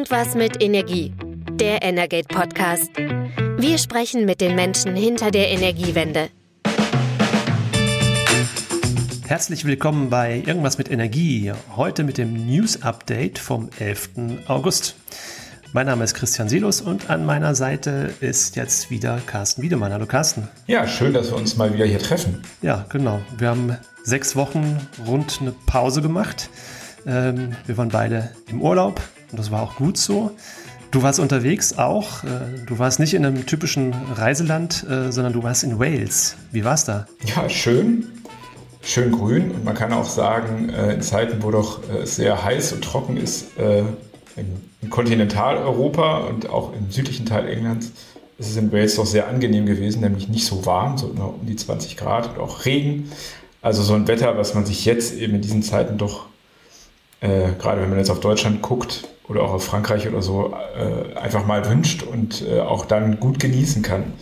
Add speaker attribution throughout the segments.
Speaker 1: Irgendwas mit Energie. Der Energate Podcast. Wir sprechen mit den Menschen hinter der Energiewende.
Speaker 2: Herzlich willkommen bei Irgendwas mit Energie. Heute mit dem News Update vom 11. August. Mein Name ist Christian Silos und an meiner Seite ist jetzt wieder Carsten Wiedemann. Hallo Carsten.
Speaker 3: Ja, schön, dass wir uns mal wieder hier treffen.
Speaker 2: Ja, genau. Wir haben sechs Wochen rund eine Pause gemacht. Ähm, wir waren beide im Urlaub und das war auch gut so. Du warst unterwegs auch. Äh, du warst nicht in einem typischen Reiseland, äh, sondern du warst in Wales. Wie war's da?
Speaker 3: Ja, schön. Schön grün und man kann auch sagen, äh, in Zeiten, wo doch sehr heiß und trocken ist, in Kontinentaleuropa und auch im südlichen Teil Englands, ist es in Wales doch sehr angenehm gewesen, nämlich nicht so warm, so um die 20 Grad und auch Regen. Also so ein Wetter, was man sich jetzt eben in diesen Zeiten doch äh, gerade wenn man jetzt auf Deutschland guckt oder auch auf Frankreich oder so, äh, einfach mal wünscht und äh, auch dann gut genießen kann,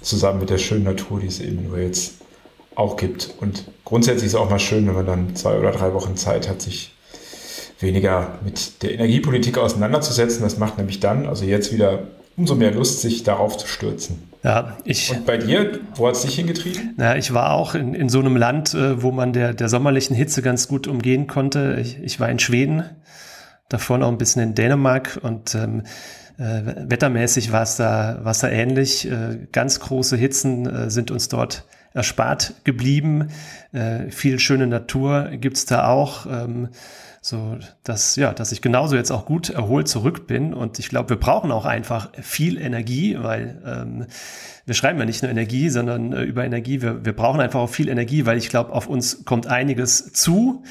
Speaker 3: zusammen mit der schönen Natur, die es eben in Wales auch gibt. Und grundsätzlich ist es auch mal schön, wenn man dann zwei oder drei Wochen Zeit hat, sich weniger mit der Energiepolitik auseinanderzusetzen. Das macht nämlich dann, also jetzt wieder umso mehr Lust, sich darauf zu stürzen.
Speaker 2: Ja, ich.
Speaker 3: Und bei dir, wo hat es dich hingetrieben?
Speaker 2: Na, ich war auch in, in so einem Land, äh, wo man der, der sommerlichen Hitze ganz gut umgehen konnte. Ich, ich war in Schweden, davor noch ein bisschen in Dänemark und ähm, äh, wettermäßig war es da, war's da ähnlich. Äh, ganz große Hitzen äh, sind uns dort erspart geblieben. Äh, viel schöne Natur gibt's da auch. Ähm, so dass ja, dass ich genauso jetzt auch gut erholt zurück bin und ich glaube, wir brauchen auch einfach viel Energie, weil ähm, wir schreiben ja nicht nur Energie, sondern äh, über Energie. Wir, wir brauchen einfach auch viel Energie, weil ich glaube, auf uns kommt einiges zu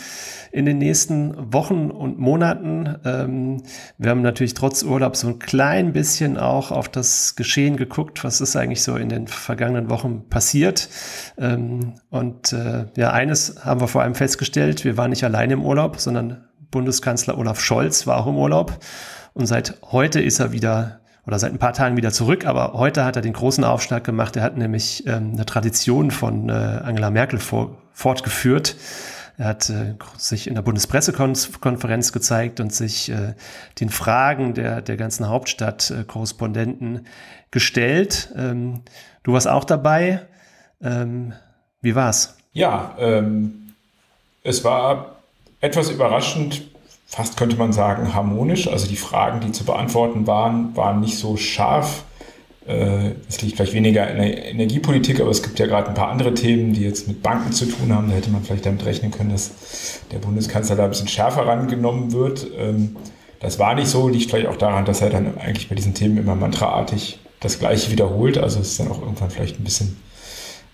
Speaker 2: in den nächsten Wochen und Monaten. Ähm, wir haben natürlich trotz Urlaub so ein klein bisschen auch auf das Geschehen geguckt, was ist eigentlich so in den vergangenen Wochen passiert. Ähm, und äh, ja, eines haben wir vor allem festgestellt, wir waren nicht alleine im Urlaub, sondern Bundeskanzler Olaf Scholz war auch im Urlaub. Und seit heute ist er wieder oder seit ein paar Tagen wieder zurück, aber heute hat er den großen Aufschlag gemacht. Er hat nämlich ähm, eine Tradition von äh, Angela Merkel vor, fortgeführt. Er hat äh, sich in der Bundespressekonferenz gezeigt und sich äh, den Fragen der, der ganzen Hauptstadt-Korrespondenten äh, gestellt. Ähm, du warst auch dabei. Ähm, wie war's?
Speaker 3: Ja, ähm, es war etwas überraschend, fast könnte man sagen harmonisch. Also die Fragen, die zu beantworten waren, waren nicht so scharf äh, es liegt vielleicht weniger in der Energiepolitik, aber es gibt ja gerade ein paar andere Themen, die jetzt mit Banken zu tun haben. Da hätte man vielleicht damit rechnen können, dass der Bundeskanzler da ein bisschen schärfer rangenommen wird. Ähm, das war nicht so, liegt vielleicht auch daran, dass er dann eigentlich bei diesen Themen immer mantraartig das Gleiche wiederholt. Also es ist dann auch irgendwann vielleicht ein bisschen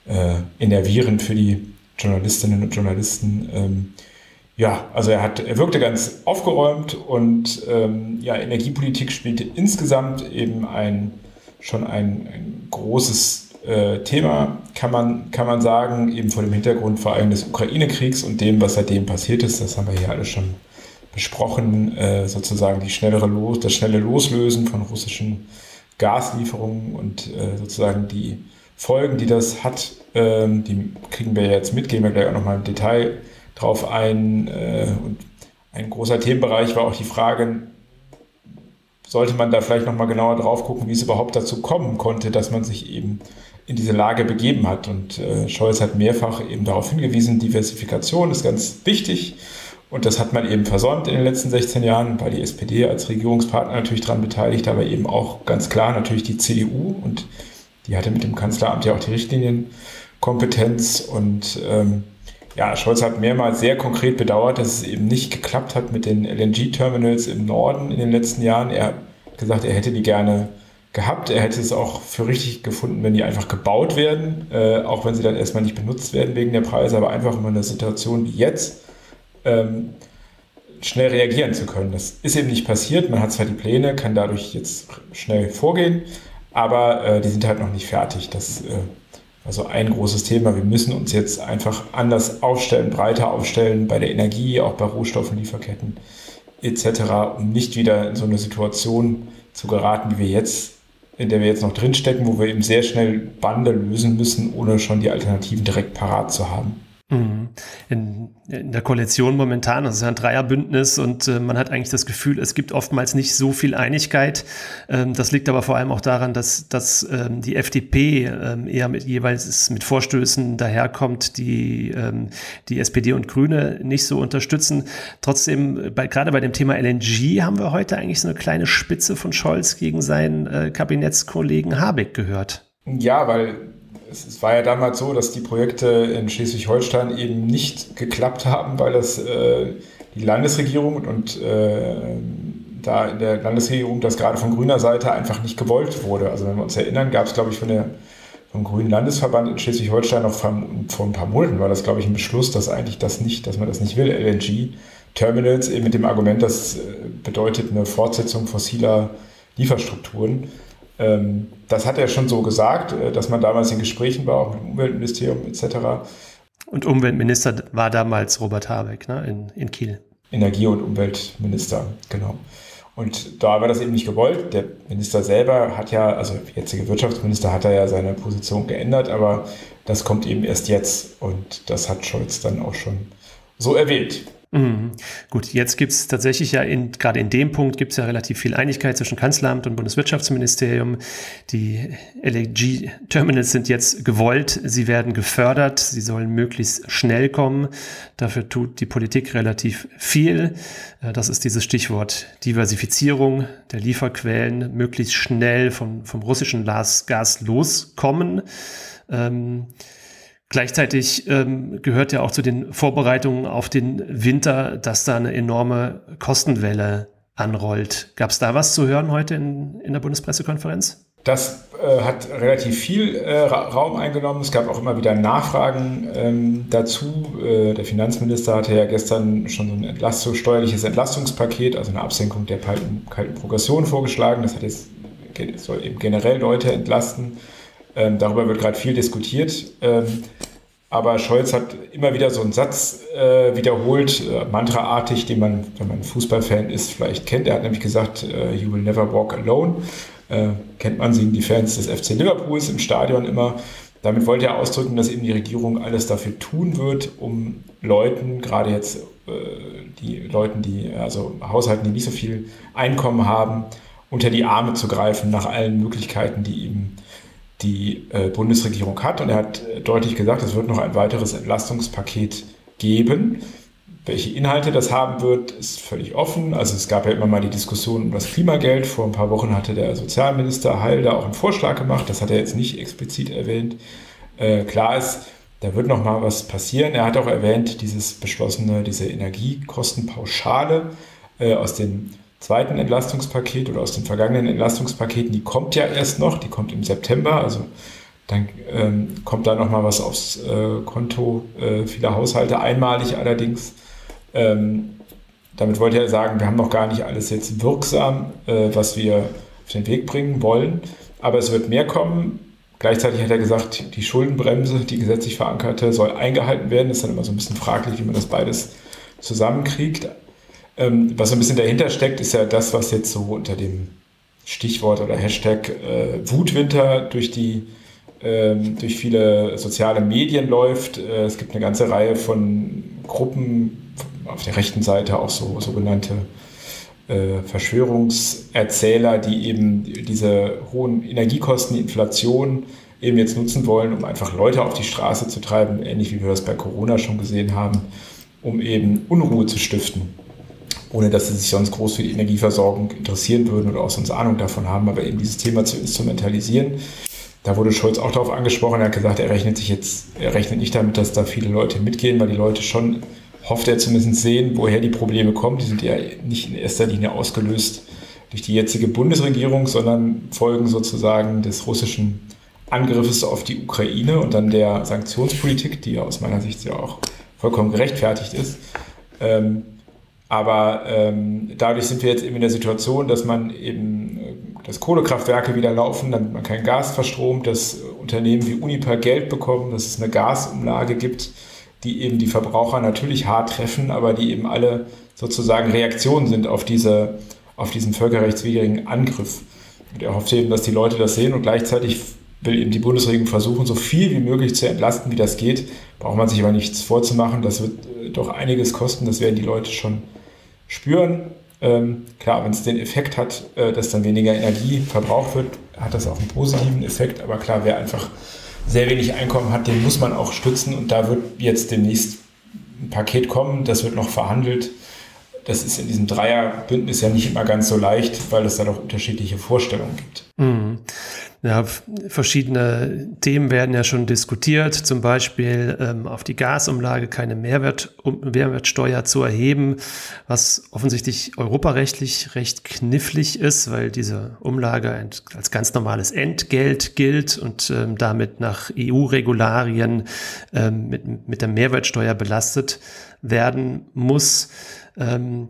Speaker 3: äh, enervierend für die Journalistinnen und Journalisten. Ähm, ja, also er hat, er wirkte ganz aufgeräumt und ähm, ja, Energiepolitik spielte insgesamt eben ein schon ein, ein großes äh, Thema, kann man, kann man sagen, eben vor dem Hintergrund vor allem des Ukraine-Kriegs und dem, was seitdem passiert ist. Das haben wir hier alle schon besprochen, äh, sozusagen die schnellere Los, das schnelle Loslösen von russischen Gaslieferungen und äh, sozusagen die Folgen, die das hat, ähm, die kriegen wir jetzt mit, gehen wir gleich auch nochmal im Detail drauf ein. Äh, und ein großer Themenbereich war auch die Frage, sollte man da vielleicht nochmal genauer drauf gucken, wie es überhaupt dazu kommen konnte, dass man sich eben in diese Lage begeben hat. Und äh, Scholz hat mehrfach eben darauf hingewiesen, Diversifikation ist ganz wichtig. Und das hat man eben versäumt in den letzten 16 Jahren, weil die SPD als Regierungspartner natürlich daran beteiligt, aber eben auch ganz klar natürlich die CDU und die hatte mit dem Kanzleramt ja auch die Richtlinienkompetenz und ähm, ja, Scholz hat mehrmals sehr konkret bedauert, dass es eben nicht geklappt hat mit den LNG-Terminals im Norden in den letzten Jahren. Er hat gesagt, er hätte die gerne gehabt. Er hätte es auch für richtig gefunden, wenn die einfach gebaut werden, äh, auch wenn sie dann erstmal nicht benutzt werden wegen der Preise, aber einfach in einer Situation wie jetzt ähm, schnell reagieren zu können. Das ist eben nicht passiert. Man hat zwar die Pläne, kann dadurch jetzt schnell vorgehen, aber äh, die sind halt noch nicht fertig. Das äh, also ein großes Thema. Wir müssen uns jetzt einfach anders aufstellen, breiter aufstellen bei der Energie, auch bei Rohstoffen, Lieferketten etc., um nicht wieder in so eine Situation zu geraten, wie wir jetzt, in der wir jetzt noch drinstecken, wo wir eben sehr schnell Bande lösen müssen, ohne schon die Alternativen direkt parat zu haben.
Speaker 2: Mhm. In, in, der Koalition momentan, das ist ja ein Dreierbündnis und äh, man hat eigentlich das Gefühl, es gibt oftmals nicht so viel Einigkeit. Ähm, das liegt aber vor allem auch daran, dass, dass ähm, die FDP ähm, eher mit jeweils mit Vorstößen daherkommt, die ähm, die SPD und Grüne nicht so unterstützen. Trotzdem, bei, gerade bei dem Thema LNG haben wir heute eigentlich so eine kleine Spitze von Scholz gegen seinen äh, Kabinettskollegen Habeck gehört.
Speaker 3: Ja, weil es, war ja damals so, dass die Projekte in Schleswig-Holstein eben nicht geklappt haben, weil das äh, die Landesregierung und äh, da in der Landesregierung das gerade von grüner Seite einfach nicht gewollt wurde. Also wenn wir uns erinnern, gab es, glaube ich, von der, vom Grünen Landesverband in Schleswig-Holstein noch vor, vor, ein paar Monaten war das, glaube ich, ein Beschluss, dass eigentlich das nicht, dass man das nicht will, LNG-Terminals, eben mit dem Argument, das äh, bedeutet eine Fortsetzung fossiler Lieferstrukturen. Ähm, das hat er schon so gesagt, äh, dass man damals in Gesprächen war, auch mit dem Umweltministerium etc.
Speaker 2: Und Umweltminister war damals Robert Habeck ne, in, in Kiel.
Speaker 3: Energie- und Umweltminister, genau. Und da war das eben nicht gewollt. Der Minister selber hat ja, also der jetzige Wirtschaftsminister hat ja seine Position geändert, aber das kommt eben erst jetzt und das hat Scholz dann auch schon so erwähnt.
Speaker 2: Mhm. Gut, jetzt gibt es tatsächlich ja in, gerade in dem Punkt gibt es ja relativ viel Einigkeit zwischen Kanzleramt und Bundeswirtschaftsministerium. Die LNG-Terminals sind jetzt gewollt, sie werden gefördert, sie sollen möglichst schnell kommen. Dafür tut die Politik relativ viel. Äh, das ist dieses Stichwort Diversifizierung der Lieferquellen, möglichst schnell vom, vom russischen Gas loskommen. Ähm, Gleichzeitig ähm, gehört ja auch zu den Vorbereitungen auf den Winter, dass da eine enorme Kostenwelle anrollt. Gab es da was zu hören heute in, in der Bundespressekonferenz?
Speaker 3: Das äh, hat relativ viel äh, Raum eingenommen. Es gab auch immer wieder Nachfragen ähm, dazu. Äh, der Finanzminister hatte ja gestern schon so ein Entlastung, steuerliches Entlastungspaket, also eine Absenkung der kalten, kalten Progression vorgeschlagen. Das hat jetzt, soll eben generell Leute entlasten. Ähm, darüber wird gerade viel diskutiert. Ähm, aber Scholz hat immer wieder so einen Satz äh, wiederholt, äh, mantraartig, den man, wenn man Fußballfan ist, vielleicht kennt. Er hat nämlich gesagt, äh, You will never walk alone. Äh, kennt man, singen die Fans des FC Liverpools im Stadion immer. Damit wollte er ausdrücken, dass eben die Regierung alles dafür tun wird, um Leuten, gerade jetzt äh, die Leuten, die, also Haushalten, die nicht so viel Einkommen haben, unter die Arme zu greifen nach allen Möglichkeiten, die ihm die äh, Bundesregierung hat. Und er hat äh, deutlich gesagt, es wird noch ein weiteres Entlastungspaket geben. Welche Inhalte das haben wird, ist völlig offen. Also es gab ja immer mal die Diskussion um das Klimageld. Vor ein paar Wochen hatte der Sozialminister Heil da auch einen Vorschlag gemacht. Das hat er jetzt nicht explizit erwähnt. Äh, klar ist, da wird noch mal was passieren. Er hat auch erwähnt, dieses beschlossene, diese Energiekostenpauschale äh, aus den zweiten Entlastungspaket oder aus den vergangenen Entlastungspaketen, die kommt ja erst noch, die kommt im September, also dann ähm, kommt da nochmal was aufs äh, Konto äh, vieler Haushalte, einmalig allerdings. Ähm, damit wollte er sagen, wir haben noch gar nicht alles jetzt wirksam, äh, was wir auf den Weg bringen wollen, aber es wird mehr kommen. Gleichzeitig hat er gesagt, die Schuldenbremse, die gesetzlich verankerte, soll eingehalten werden. Das ist dann immer so ein bisschen fraglich, wie man das beides zusammenkriegt. Ähm, was so ein bisschen dahinter steckt, ist ja das, was jetzt so unter dem Stichwort oder Hashtag äh, Wutwinter durch die ähm, durch viele soziale Medien läuft. Äh, es gibt eine ganze Reihe von Gruppen auf der rechten Seite auch so sogenannte äh, Verschwörungserzähler, die eben diese hohen Energiekosten, die Inflation eben jetzt nutzen wollen, um einfach Leute auf die Straße zu treiben, ähnlich wie wir das bei Corona schon gesehen haben, um eben Unruhe zu stiften ohne dass sie sich sonst groß für die Energieversorgung interessieren würden oder auch sonst Ahnung davon haben, aber eben dieses Thema zu instrumentalisieren. Da wurde Scholz auch darauf angesprochen, er hat gesagt, er rechnet sich jetzt, er rechnet nicht damit, dass da viele Leute mitgehen, weil die Leute schon, hofft er zumindest sehen, woher die Probleme kommen. Die sind ja nicht in erster Linie ausgelöst durch die jetzige Bundesregierung, sondern folgen sozusagen des russischen Angriffes auf die Ukraine und dann der Sanktionspolitik, die aus meiner Sicht ja auch vollkommen gerechtfertigt ist. Ähm, aber ähm, dadurch sind wir jetzt eben in der Situation, dass man eben, äh, dass Kohlekraftwerke wieder laufen, damit man kein Gas verstromt, dass Unternehmen wie Uniper Geld bekommen, dass es eine Gasumlage gibt, die eben die Verbraucher natürlich hart treffen, aber die eben alle sozusagen Reaktionen sind auf, diese, auf diesen völkerrechtswidrigen Angriff. Und er hofft eben, dass die Leute das sehen und gleichzeitig will eben die Bundesregierung versuchen, so viel wie möglich zu entlasten, wie das geht. Braucht man sich aber nichts vorzumachen. Das wird äh, doch einiges kosten. Das werden die Leute schon spüren. Ähm, klar, wenn es den Effekt hat, äh, dass dann weniger Energie verbraucht wird, hat das auch einen positiven Effekt. Aber klar, wer einfach sehr wenig Einkommen hat, den muss man auch stützen. Und da wird jetzt demnächst ein Paket kommen. Das wird noch verhandelt. Das ist in diesem Dreierbündnis ja nicht immer ganz so leicht, weil es da doch unterschiedliche Vorstellungen gibt.
Speaker 2: Mhm. Ja, verschiedene Themen werden ja schon diskutiert, zum Beispiel ähm, auf die Gasumlage keine Mehrwert, um, Mehrwertsteuer zu erheben, was offensichtlich europarechtlich recht knifflig ist, weil diese Umlage als ganz normales Entgelt gilt und ähm, damit nach EU-Regularien ähm, mit, mit der Mehrwertsteuer belastet werden muss. Ähm,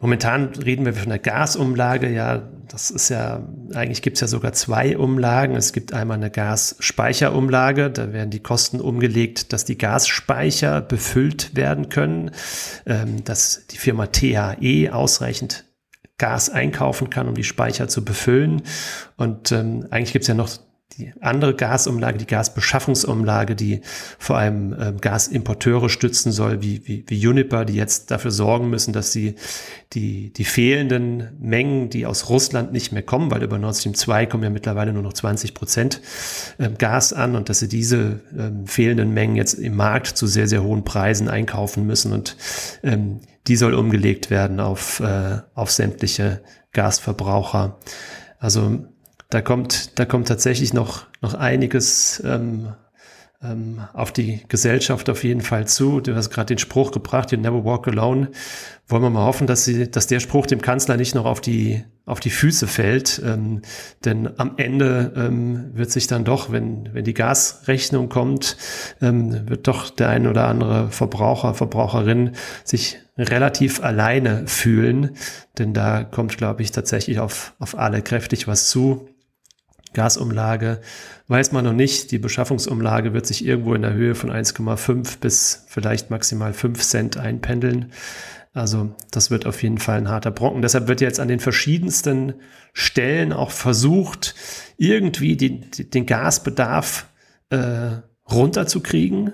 Speaker 2: momentan reden wir von der Gasumlage. Ja, das ist ja, eigentlich gibt es ja sogar zwei Umlagen. Es gibt einmal eine Gasspeicherumlage. Da werden die Kosten umgelegt, dass die Gasspeicher befüllt werden können, ähm, dass die Firma THE ausreichend Gas einkaufen kann, um die Speicher zu befüllen. Und ähm, eigentlich gibt es ja noch die andere Gasumlage, die Gasbeschaffungsumlage, die vor allem ähm, Gasimporteure stützen soll, wie, wie, wie Uniper, die jetzt dafür sorgen müssen, dass sie die, die fehlenden Mengen, die aus Russland nicht mehr kommen, weil über Nord Stream 2 kommen ja mittlerweile nur noch 20 Prozent ähm, Gas an und dass sie diese ähm, fehlenden Mengen jetzt im Markt zu sehr, sehr hohen Preisen einkaufen müssen und ähm, die soll umgelegt werden auf, äh, auf sämtliche Gasverbraucher. Also da kommt, da kommt tatsächlich noch, noch einiges ähm, ähm, auf die Gesellschaft auf jeden Fall zu. Du hast gerade den Spruch gebracht, you never walk alone. Wollen wir mal hoffen, dass, sie, dass der Spruch dem Kanzler nicht noch auf die, auf die Füße fällt. Ähm, denn am Ende ähm, wird sich dann doch, wenn, wenn die Gasrechnung kommt, ähm, wird doch der ein oder andere Verbraucher, Verbraucherin sich relativ alleine fühlen. Denn da kommt, glaube ich, tatsächlich auf, auf alle kräftig was zu. Gasumlage weiß man noch nicht. Die Beschaffungsumlage wird sich irgendwo in der Höhe von 1,5 bis vielleicht maximal 5 Cent einpendeln. Also das wird auf jeden Fall ein harter Brocken. Deshalb wird jetzt an den verschiedensten Stellen auch versucht, irgendwie die, die, den Gasbedarf äh, runterzukriegen.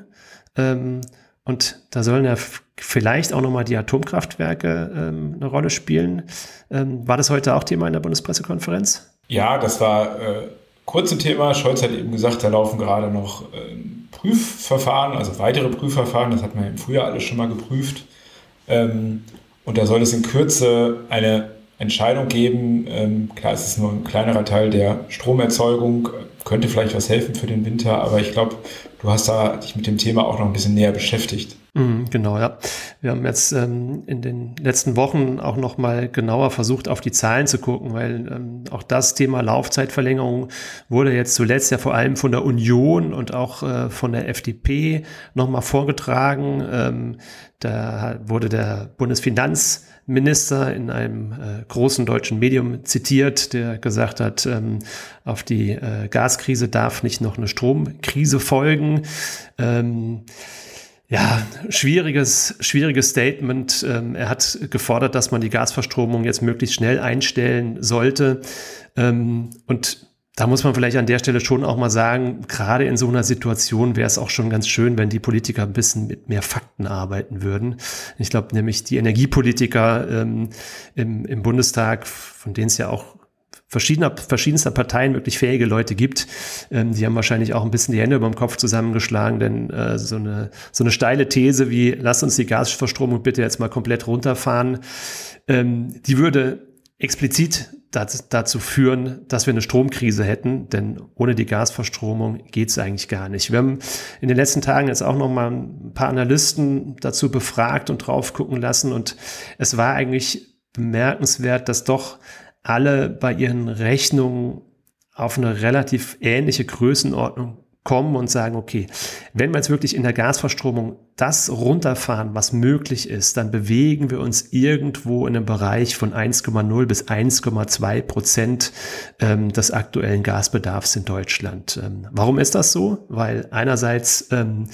Speaker 2: Ähm, und da sollen ja vielleicht auch nochmal die Atomkraftwerke ähm, eine Rolle spielen. Ähm, war das heute auch Thema in der Bundespressekonferenz?
Speaker 3: Ja, das war äh, kurze Thema. Scholz hat eben gesagt, da laufen gerade noch äh, Prüfverfahren, also weitere Prüfverfahren. Das hat man im Frühjahr alles schon mal geprüft. Ähm, und da soll es in Kürze eine Entscheidung geben. Ähm, klar, es ist nur ein kleinerer Teil der Stromerzeugung, könnte vielleicht was helfen für den Winter, aber ich glaube, du hast da dich mit dem Thema auch noch ein bisschen näher beschäftigt.
Speaker 2: Mhm, genau, ja. Wir haben jetzt ähm, in den letzten Wochen auch noch mal genauer versucht, auf die Zahlen zu gucken, weil ähm, auch das Thema Laufzeitverlängerung wurde jetzt zuletzt ja vor allem von der Union und auch äh, von der FDP noch mal vorgetragen. Ähm, da wurde der Bundesfinanzminister in einem äh, großen deutschen Medium zitiert, der gesagt hat, ähm, auf die äh, Gaskrise darf nicht noch eine Stromkrise folgen. Ähm, ja, schwieriges, schwieriges Statement. Ähm, er hat gefordert, dass man die Gasverstromung jetzt möglichst schnell einstellen sollte. Ähm, und da muss man vielleicht an der Stelle schon auch mal sagen, gerade in so einer Situation wäre es auch schon ganz schön, wenn die Politiker ein bisschen mit mehr Fakten arbeiten würden. Ich glaube nämlich, die Energiepolitiker ähm, im, im Bundestag, von denen es ja auch verschiedener, verschiedenster Parteien wirklich fähige Leute gibt. Ähm, die haben wahrscheinlich auch ein bisschen die Hände über dem Kopf zusammengeschlagen, denn äh, so, eine, so eine steile These wie, lass uns die Gasverstromung bitte jetzt mal komplett runterfahren, ähm, die würde explizit dazu führen, dass wir eine Stromkrise hätten, denn ohne die Gasverstromung geht's eigentlich gar nicht. Wir haben in den letzten Tagen jetzt auch noch mal ein paar Analysten dazu befragt und drauf gucken lassen und es war eigentlich bemerkenswert, dass doch alle bei ihren Rechnungen auf eine relativ ähnliche Größenordnung kommen und sagen, okay, wenn wir jetzt wirklich in der Gasverstromung das runterfahren, was möglich ist, dann bewegen wir uns irgendwo in einem Bereich von 1,0 bis 1,2 Prozent ähm, des aktuellen Gasbedarfs in Deutschland. Ähm, warum ist das so? Weil einerseits ähm,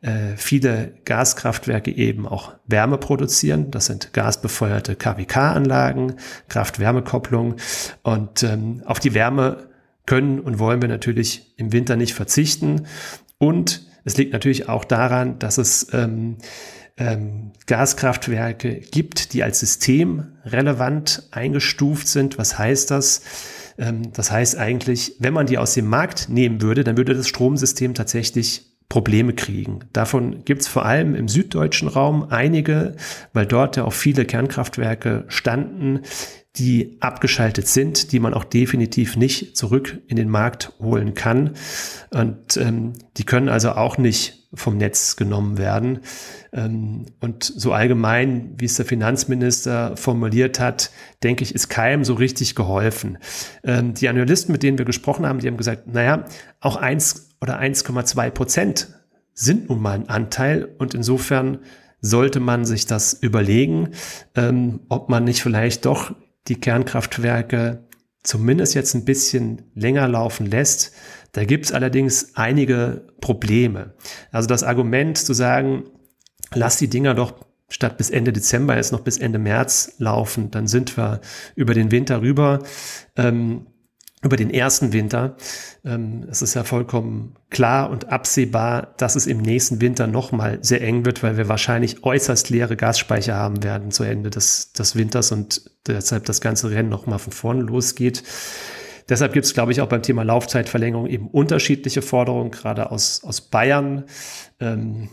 Speaker 2: äh, viele Gaskraftwerke eben auch Wärme produzieren. Das sind gasbefeuerte KWK-Anlagen, Kraft-Wärme-Kopplung. Und ähm, auf die Wärme können und wollen wir natürlich im Winter nicht verzichten. Und es liegt natürlich auch daran, dass es ähm, ähm, Gaskraftwerke gibt, die als System relevant eingestuft sind. Was heißt das? Ähm, das heißt eigentlich, wenn man die aus dem Markt nehmen würde, dann würde das Stromsystem tatsächlich Probleme kriegen. Davon gibt es vor allem im süddeutschen Raum einige, weil dort ja auch viele Kernkraftwerke standen, die abgeschaltet sind, die man auch definitiv nicht zurück in den Markt holen kann. Und ähm, die können also auch nicht vom Netz genommen werden. Ähm, und so allgemein, wie es der Finanzminister formuliert hat, denke ich, ist keinem so richtig geholfen. Ähm, die Analysten, mit denen wir gesprochen haben, die haben gesagt, naja, auch eins oder 1,2 Prozent sind nun mal ein Anteil und insofern sollte man sich das überlegen, ähm, ob man nicht vielleicht doch die Kernkraftwerke zumindest jetzt ein bisschen länger laufen lässt. Da gibt es allerdings einige Probleme. Also das Argument zu sagen, lass die Dinger doch statt bis Ende Dezember jetzt noch bis Ende März laufen, dann sind wir über den Winter rüber. Ähm, über den ersten Winter. Ähm, es ist ja vollkommen klar und absehbar, dass es im nächsten Winter nochmal sehr eng wird, weil wir wahrscheinlich äußerst leere Gasspeicher haben werden zu Ende des, des Winters und deshalb das ganze Rennen nochmal von vorne losgeht. Deshalb gibt es, glaube ich, auch beim Thema Laufzeitverlängerung eben unterschiedliche Forderungen, gerade aus, aus Bayern. Ähm,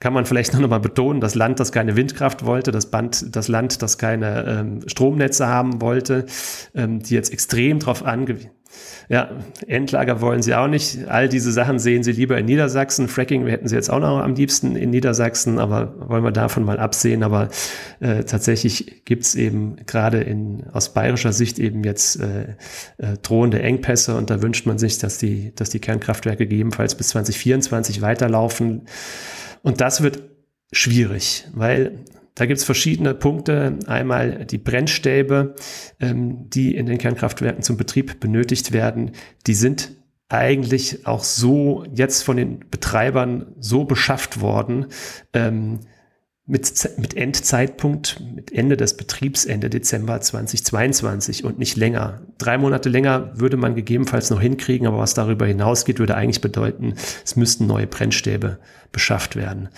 Speaker 2: kann man vielleicht noch mal betonen, das Land, das keine Windkraft wollte, das, Band, das Land, das keine ähm, Stromnetze haben wollte, ähm, die jetzt extrem darauf angewiesen ja, Endlager wollen sie auch nicht. All diese Sachen sehen sie lieber in Niedersachsen. Fracking hätten sie jetzt auch noch am liebsten in Niedersachsen, aber wollen wir davon mal absehen. Aber äh, tatsächlich gibt's eben gerade aus bayerischer Sicht eben jetzt äh, äh, drohende Engpässe und da wünscht man sich, dass die, dass die Kernkraftwerke gegebenenfalls bis 2024 weiterlaufen. Und das wird schwierig, weil da gibt es verschiedene Punkte. Einmal die Brennstäbe, ähm, die in den Kernkraftwerken zum Betrieb benötigt werden. Die sind eigentlich auch so jetzt von den Betreibern so beschafft worden, ähm, mit, mit Endzeitpunkt, mit Ende des Betriebs, Ende Dezember 2022 und nicht länger. Drei Monate länger würde man gegebenenfalls noch hinkriegen, aber was darüber hinausgeht, würde eigentlich bedeuten, es müssten neue Brennstäbe beschafft werden.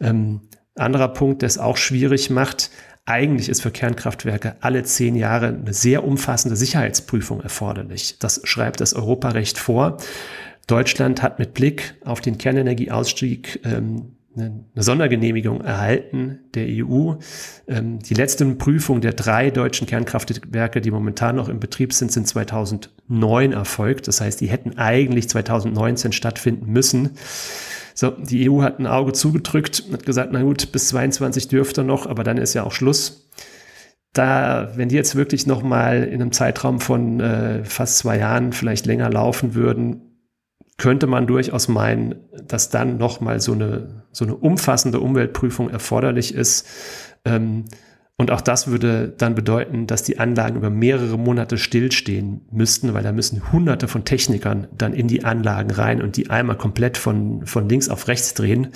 Speaker 2: Ähm, anderer Punkt, der es auch schwierig macht, eigentlich ist für Kernkraftwerke alle zehn Jahre eine sehr umfassende Sicherheitsprüfung erforderlich. Das schreibt das Europarecht vor. Deutschland hat mit Blick auf den Kernenergieausstieg ähm, eine Sondergenehmigung erhalten der EU. Ähm, die letzte Prüfung der drei deutschen Kernkraftwerke, die momentan noch im Betrieb sind, sind 2009 erfolgt. Das heißt, die hätten eigentlich 2019 stattfinden müssen. So, die EU hat ein Auge zugedrückt, hat gesagt, na gut, bis 22 dürfte noch, aber dann ist ja auch Schluss. Da, wenn die jetzt wirklich noch mal in einem Zeitraum von äh, fast zwei Jahren vielleicht länger laufen würden, könnte man durchaus meinen, dass dann noch mal so eine so eine umfassende Umweltprüfung erforderlich ist. Ähm, und auch das würde dann bedeuten, dass die Anlagen über mehrere Monate stillstehen müssten, weil da müssen hunderte von Technikern dann in die Anlagen rein und die einmal komplett von, von links auf rechts drehen.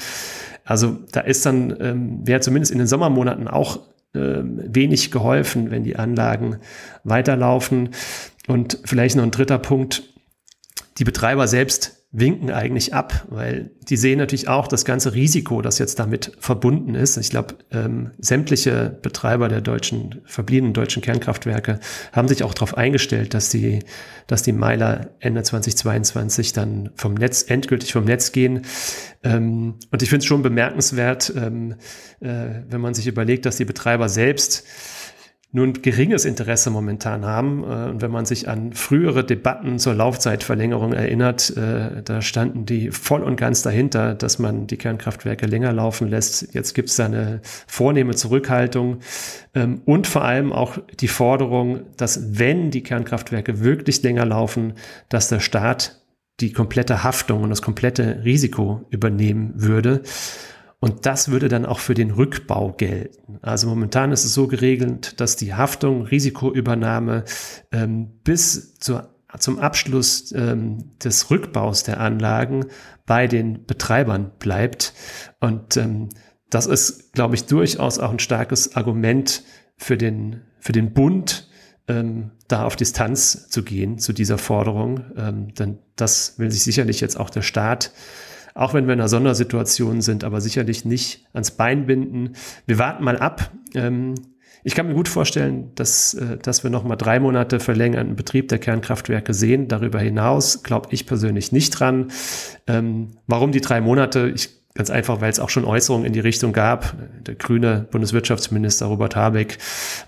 Speaker 2: Also da ist dann, ähm, wäre zumindest in den Sommermonaten auch ähm, wenig geholfen, wenn die Anlagen weiterlaufen. Und vielleicht noch ein dritter Punkt. Die Betreiber selbst winken eigentlich ab, weil die sehen natürlich auch das ganze Risiko, das jetzt damit verbunden ist. Ich glaube, ähm, sämtliche Betreiber der deutschen, verbliebenen deutschen Kernkraftwerke haben sich auch darauf eingestellt, dass die, dass die Meiler Ende 2022 dann vom Netz, endgültig vom Netz gehen. Ähm, und ich finde es schon bemerkenswert, ähm, äh, wenn man sich überlegt, dass die Betreiber selbst nur ein geringes Interesse momentan haben. Äh, und wenn man sich an frühere Debatten zur Laufzeitverlängerung erinnert, äh, da standen die voll und ganz dahinter, dass man die Kernkraftwerke länger laufen lässt. Jetzt gibt es da eine vornehme Zurückhaltung ähm, und vor allem auch die Forderung, dass wenn die Kernkraftwerke wirklich länger laufen, dass der Staat die komplette Haftung und das komplette Risiko übernehmen würde. Und das würde dann auch für den Rückbau gelten. Also momentan ist es so geregelt, dass die Haftung, Risikoübernahme ähm, bis zur, zum Abschluss ähm, des Rückbaus der Anlagen bei den Betreibern bleibt. Und ähm, das ist, glaube ich, durchaus auch ein starkes Argument für den, für den Bund, ähm, da auf Distanz zu gehen zu dieser Forderung. Ähm, denn das will sich sicherlich jetzt auch der Staat auch wenn wir in einer Sondersituation sind, aber sicherlich nicht ans Bein binden. Wir warten mal ab. Ähm, ich kann mir gut vorstellen, dass, äh, dass wir noch mal drei Monate verlängerten Betrieb der Kernkraftwerke sehen. Darüber hinaus glaube ich persönlich nicht dran. Ähm, warum die drei Monate? Ich Ganz einfach, weil es auch schon Äußerungen in die Richtung gab. Der grüne Bundeswirtschaftsminister Robert Habeck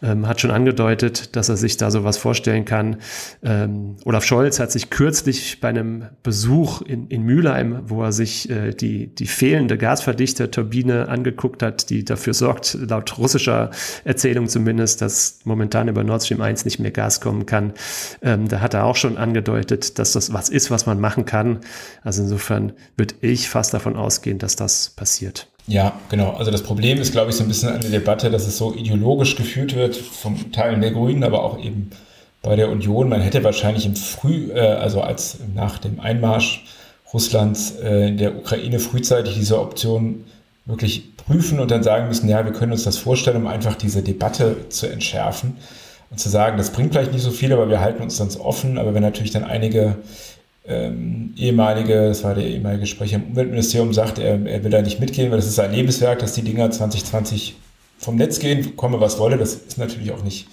Speaker 2: ähm, hat schon angedeutet, dass er sich da sowas vorstellen kann. Ähm, Olaf Scholz hat sich kürzlich bei einem Besuch in, in Mülheim, wo er sich äh, die, die fehlende Gasverdichterturbine angeguckt hat, die dafür sorgt, laut russischer Erzählung zumindest, dass momentan über Nord Stream 1 nicht mehr Gas kommen kann. Ähm, da hat er auch schon angedeutet, dass das was ist, was man machen kann. Also insofern würde ich fast davon ausgehen, dass das passiert.
Speaker 3: Ja, genau. Also das Problem ist, glaube ich, so ein bisschen eine Debatte, dass es so ideologisch geführt wird vom Teilen der Grünen, aber auch eben bei der Union. Man hätte wahrscheinlich im Früh, äh, also als nach dem Einmarsch Russlands äh, in der Ukraine frühzeitig diese Option wirklich prüfen und dann sagen müssen, ja, wir können uns das vorstellen, um einfach diese Debatte zu entschärfen und zu sagen, das bringt vielleicht nicht so viel, aber wir halten uns dann offen. Aber wenn natürlich dann einige ähm, ehemalige, das war der ehemalige Sprecher im Umweltministerium, sagt, er, er will da nicht mitgehen, weil das ist sein Lebenswerk, dass die Dinger 2020 vom Netz gehen, komme was wolle. Das ist natürlich auch nicht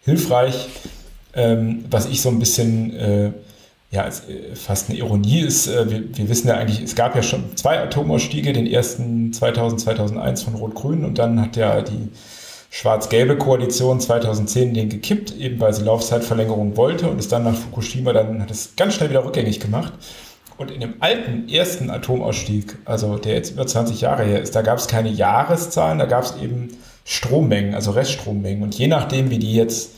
Speaker 3: hilfreich. Ähm, was ich so ein bisschen, äh, ja, äh, fast eine Ironie ist, äh, wir, wir, wissen ja eigentlich, es gab ja schon zwei Atomausstiege, den ersten 2000, 2001 von Rot-Grün und dann hat ja die schwarz-gelbe Koalition 2010 den gekippt, eben weil sie Laufzeitverlängerung wollte und ist dann nach Fukushima, dann hat es ganz schnell wieder rückgängig gemacht. Und in dem alten ersten Atomausstieg, also der jetzt über 20 Jahre her ist, da gab es keine Jahreszahlen, da gab es eben Strommengen, also Reststrommengen. Und je nachdem, wie die jetzt,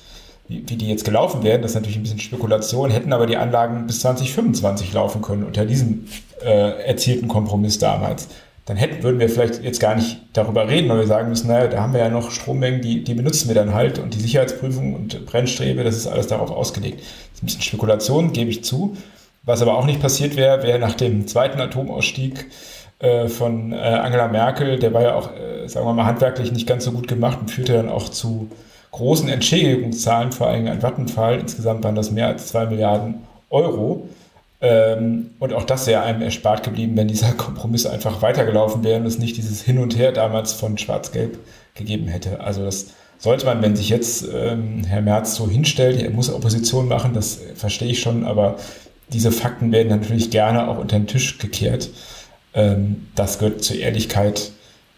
Speaker 3: wie, wie die jetzt gelaufen werden, das ist natürlich ein bisschen Spekulation, hätten aber die Anlagen bis 2025 laufen können unter diesem äh, erzielten Kompromiss damals dann hätten, würden wir vielleicht jetzt gar nicht darüber reden, weil wir sagen müssen, naja, da haben wir ja noch Strommengen, die, die benutzen wir dann halt und die Sicherheitsprüfung und Brennstrebe, das ist alles darauf ausgelegt. Das ist ein bisschen Spekulation, gebe ich zu. Was aber auch nicht passiert wäre, wäre nach dem zweiten Atomausstieg äh, von äh, Angela Merkel, der war ja auch, äh, sagen wir mal, handwerklich nicht ganz so gut gemacht und führte dann auch zu großen Entschädigungszahlen, vor allem an Vattenfall. Insgesamt waren das mehr als zwei Milliarden Euro. Ähm, und auch das wäre einem erspart geblieben, wenn dieser Kompromiss einfach weitergelaufen wäre und es nicht dieses Hin und Her damals von Schwarz-Gelb gegeben hätte. Also das sollte man, wenn sich jetzt ähm, Herr Merz so hinstellt, er muss Opposition machen, das verstehe ich schon, aber diese Fakten werden natürlich gerne auch unter den Tisch gekehrt. Ähm, das gehört zur Ehrlichkeit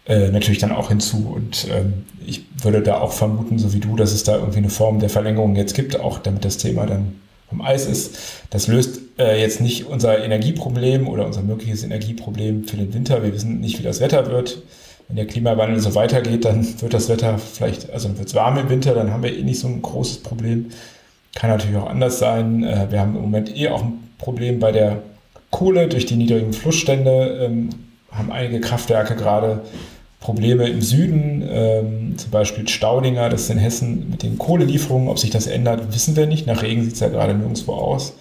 Speaker 3: äh, natürlich dann auch hinzu. Und ähm, ich würde da auch vermuten, so wie du, dass es da irgendwie eine Form der Verlängerung jetzt gibt, auch damit das Thema dann vom Eis ist. Das löst äh, jetzt nicht unser Energieproblem oder unser mögliches Energieproblem für den Winter. Wir wissen nicht, wie das Wetter wird. Wenn der Klimawandel so weitergeht, dann wird das Wetter vielleicht, also wird es warm im Winter, dann haben wir eh nicht so ein großes Problem. Kann natürlich auch anders sein. Äh, wir haben im Moment eh auch ein Problem bei der Kohle durch die niedrigen Flussstände. Ähm, haben einige Kraftwerke gerade Probleme im Süden, ähm, zum Beispiel Staudinger, das ist in Hessen mit den Kohlelieferungen. Ob sich das ändert, wissen wir nicht. Nach Regen sieht es ja gerade nirgendwo aus.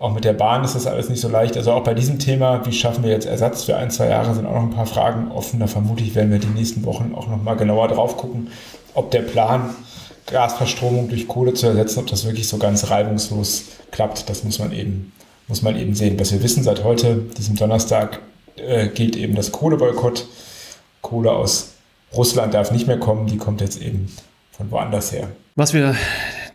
Speaker 3: Auch mit der Bahn ist das alles nicht so leicht. Also auch bei diesem Thema, wie schaffen wir jetzt Ersatz für ein, zwei Jahre, sind auch noch ein paar Fragen offen. Da vermute ich, werden wir die nächsten Wochen auch noch mal genauer drauf gucken, ob der Plan, Gasverstromung durch Kohle zu ersetzen, ob das wirklich so ganz reibungslos klappt. Das muss man eben, muss man eben sehen. Was wir wissen seit heute, diesem Donnerstag, äh, gilt eben das Kohleboykott. Kohle aus Russland darf nicht mehr kommen, die kommt jetzt eben von woanders her.
Speaker 2: Was wir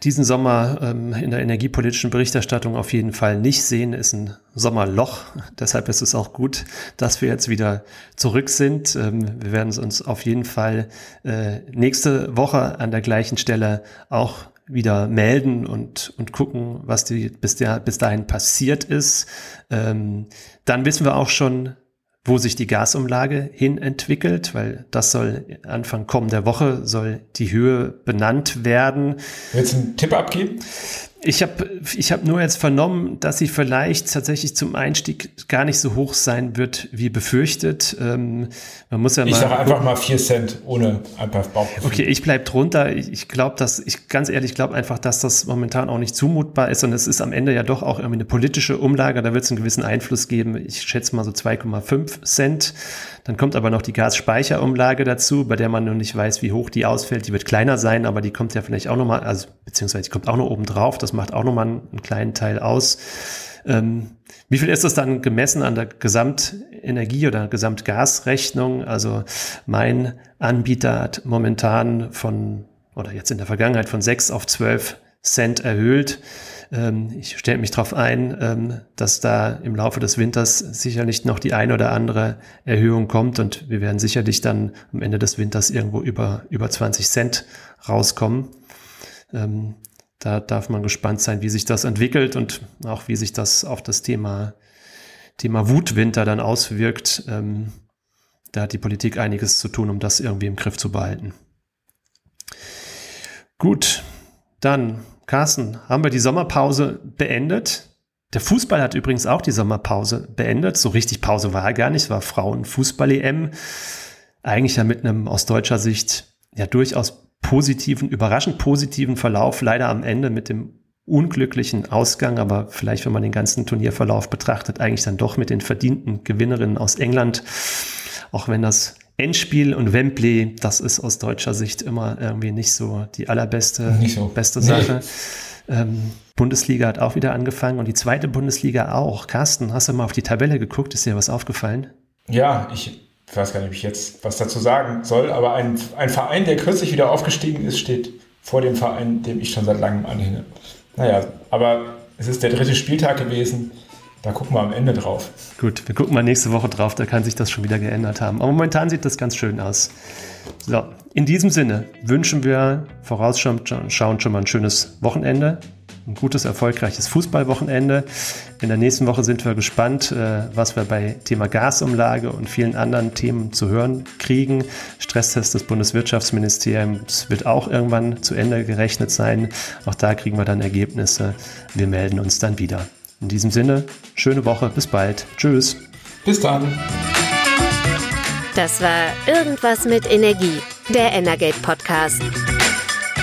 Speaker 2: diesen Sommer ähm, in der energiepolitischen Berichterstattung auf jeden Fall nicht sehen, ist ein Sommerloch. Deshalb ist es auch gut, dass wir jetzt wieder zurück sind. Ähm, wir werden uns auf jeden Fall äh, nächste Woche an der gleichen Stelle auch wieder melden und, und gucken, was die, bis, der, bis dahin passiert ist. Ähm, dann wissen wir auch schon, wo sich die Gasumlage hin entwickelt, weil das soll Anfang kommender Woche soll die Höhe benannt werden.
Speaker 3: Willst du einen Tipp abgeben?
Speaker 2: Ich habe ich hab nur jetzt vernommen, dass sie vielleicht tatsächlich zum Einstieg gar nicht so hoch sein wird, wie befürchtet. Ähm, man muss ja
Speaker 3: ich sage einfach mal 4 Cent ohne einfach
Speaker 2: Bauchgefühl. Okay, ich bleib drunter. Ich glaube, dass ich ganz ehrlich glaube einfach, dass das momentan auch nicht zumutbar ist und es ist am Ende ja doch auch irgendwie eine politische Umlage. Da wird es einen gewissen Einfluss geben. Ich schätze mal so 2,5 Cent. Dann kommt aber noch die Gasspeicherumlage dazu, bei der man noch nicht weiß, wie hoch die ausfällt. Die wird kleiner sein, aber die kommt ja vielleicht auch nochmal, also beziehungsweise die kommt auch noch oben drauf. Das macht auch nochmal einen, einen kleinen Teil aus. Ähm, wie viel ist das dann gemessen an der Gesamtenergie- oder Gesamtgasrechnung? Also mein Anbieter hat momentan von, oder jetzt in der Vergangenheit von sechs auf zwölf Cent erhöht. Ähm, ich stelle mich darauf ein, ähm, dass da im Laufe des Winters sicherlich noch die eine oder andere Erhöhung kommt und wir werden sicherlich dann am Ende des Winters irgendwo über, über 20 Cent rauskommen. Ähm, da darf man gespannt sein, wie sich das entwickelt und auch wie sich das auf das Thema, Thema Wutwinter dann auswirkt. da hat die Politik einiges zu tun, um das irgendwie im Griff zu behalten. Gut, dann Carsten, haben wir die Sommerpause beendet? Der Fußball hat übrigens auch die Sommerpause beendet. So richtig Pause war er gar nicht. War Frauenfußball-EM. Eigentlich ja mit einem aus deutscher Sicht ja durchaus positiven, überraschend positiven Verlauf. Leider am Ende mit dem unglücklichen Ausgang, aber vielleicht, wenn man den ganzen Turnierverlauf betrachtet, eigentlich dann doch mit den verdienten Gewinnerinnen aus England. Auch wenn das Endspiel und Wembley, das ist aus deutscher Sicht immer irgendwie nicht so die allerbeste so. beste Sache. Nee. Ähm, Bundesliga hat auch wieder angefangen und die zweite Bundesliga auch. Carsten, hast du mal auf die Tabelle geguckt? Ist dir was aufgefallen?
Speaker 3: Ja, ich weiß gar nicht, ob ich jetzt was dazu sagen soll, aber ein, ein Verein, der kürzlich wieder aufgestiegen ist, steht vor dem Verein, dem ich schon seit langem anhänge. Naja, aber es ist der dritte Spieltag gewesen. Da gucken wir am Ende drauf.
Speaker 2: Gut, wir gucken mal nächste Woche drauf, da kann sich das schon wieder geändert haben. Aber momentan sieht das ganz schön aus. So, in diesem Sinne wünschen wir vorausschauend schon mal ein schönes Wochenende, ein gutes, erfolgreiches Fußballwochenende. In der nächsten Woche sind wir gespannt, äh, was wir bei Thema Gasumlage und vielen anderen Themen zu hören kriegen. Stresstest des Bundeswirtschaftsministeriums wird auch irgendwann zu Ende gerechnet sein. Auch da kriegen wir dann Ergebnisse. Wir melden uns dann wieder. In diesem Sinne, schöne Woche, bis bald. Tschüss.
Speaker 3: Bis dann.
Speaker 1: Das war Irgendwas mit Energie, der Energate Podcast.